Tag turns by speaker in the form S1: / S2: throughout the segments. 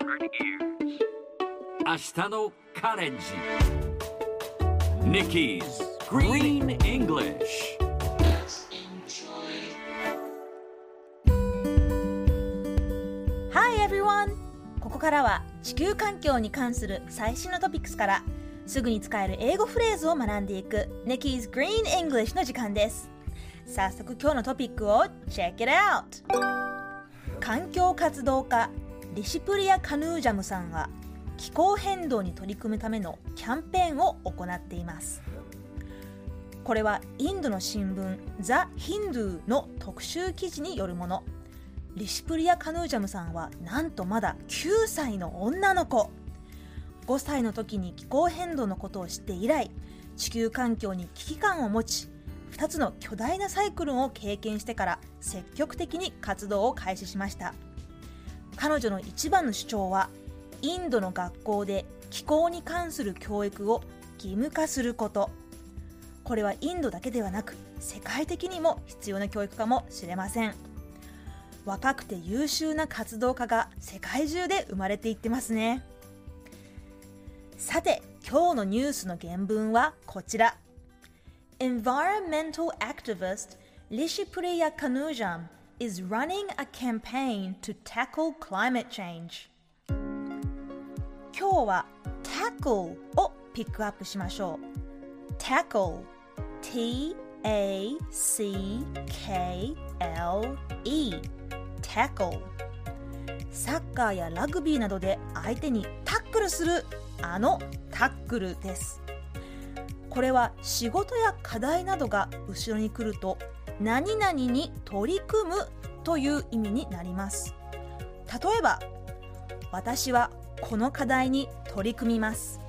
S1: 明日のカレンジ Nikki's Green English
S2: Hi everyone! ここからは地球環境に関する最新のトピックスからすぐに使える英語フレーズを学んでいく Nikki's Green English の時間です早速今日のトピックを Check it out! 環境活動家リシプリア・カヌージャムさんは気候変動に取り組むためのキャンペーンを行っています。これはインドの新聞ザ・ヒンドゥーの特集記事によるもの。リシプリア・カヌージャムさんはなんとまだ9歳の女の子。5歳の時に気候変動のことを知って以来地球環境に危機感を持ち2つの巨大なサイクルを経験してから積極的に活動を開始しました。彼女の一番の主張はインドの学校で気候に関する教育を義務化すること。これはインドだけではなく世界的にも必要な教育かもしれません。若くて優秀な活動家が世界中で生まれていってますね。さて今日のニュースの原文はこちら。Environmental activist Lishipriya Kanujam is running a campaign to tackle climate change 今日は tackle をピックアップしましょう tackle T-A-C-K-L-E tackle サッカーやラグビーなどで相手にタックルするあのタックルですこれは仕事や課題などが後ろに来ると何々に取り組むという意味になります。例えば私はこの課題に取り組みます。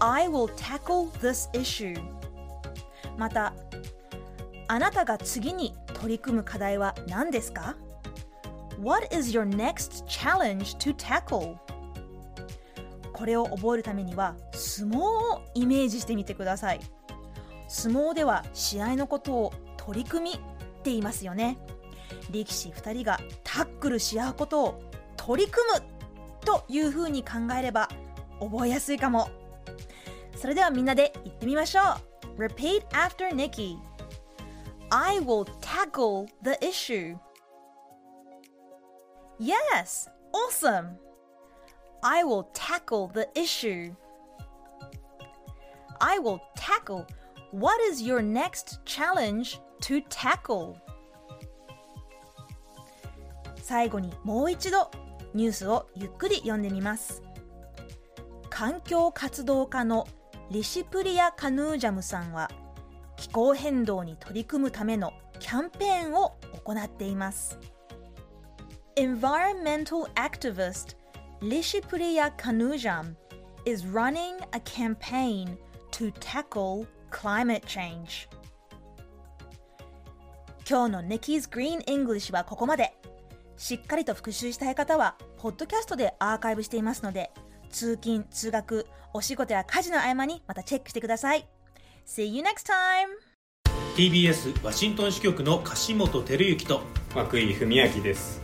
S2: I will tackle this issue. またあなたが次に取り組む課題は何ですか？What is your next challenge to tackle? これを覚えるためには相撲をイメージしてみてください。相撲では試合のことを取り組みって言いますよね。力士2人がタックルし合うことを取り組むというふうに考えれば覚えやすいかも。それではみんなで言ってみましょう。Repeat after Nikki. I will tackle the issue. Yes, awesome. I will tackle the issue I will tackle What is your next challenge to tackle? 最後にもう一度ニュースをゆっくり読んでみます環境活動家のリシプリア・カヌージャムさんは気候変動に取り組むためのキャンペーンを行っています Environmental activist Lishipriya Kanujam is running a campaign to tackle climate change 今日の Nikki's Green English はここまでしっかりと復習したい方は、ポッドキャストでアーカイブしていますので、通勤、通学、お仕事や家事の合間にまたチェックしてください。See you next time!
S3: TBS ワシントン支局の樫本照之と
S4: 涌井文明です